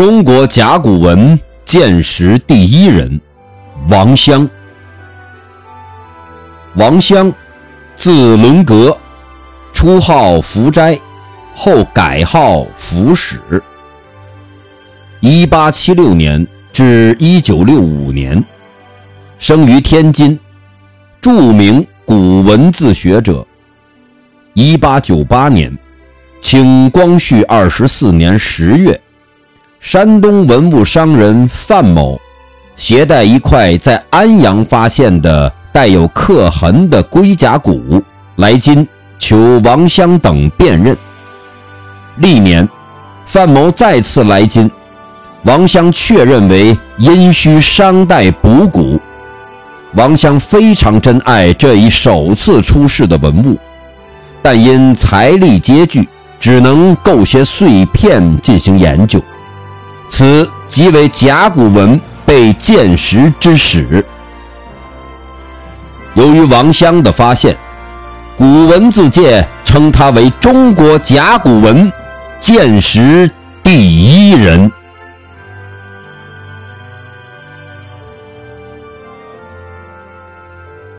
中国甲骨文鉴识第一人，王襄。王襄，字伦格，初号福斋，后改号福史。一八七六年至一九六五年，生于天津，著名古文字学者。一八九八年，清光绪二十四年十月。山东文物商人范某携带一块在安阳发现的带有刻痕的龟甲骨来京，求王襄等辨认。历年，范某再次来京，王襄确认为殷墟商代补骨。王襄非常珍爱这一首次出世的文物，但因财力拮据，只能购些碎片进行研究。此即为甲骨文被鉴识之始。由于王襄的发现，古文字界称他为中国甲骨文鉴识第一人。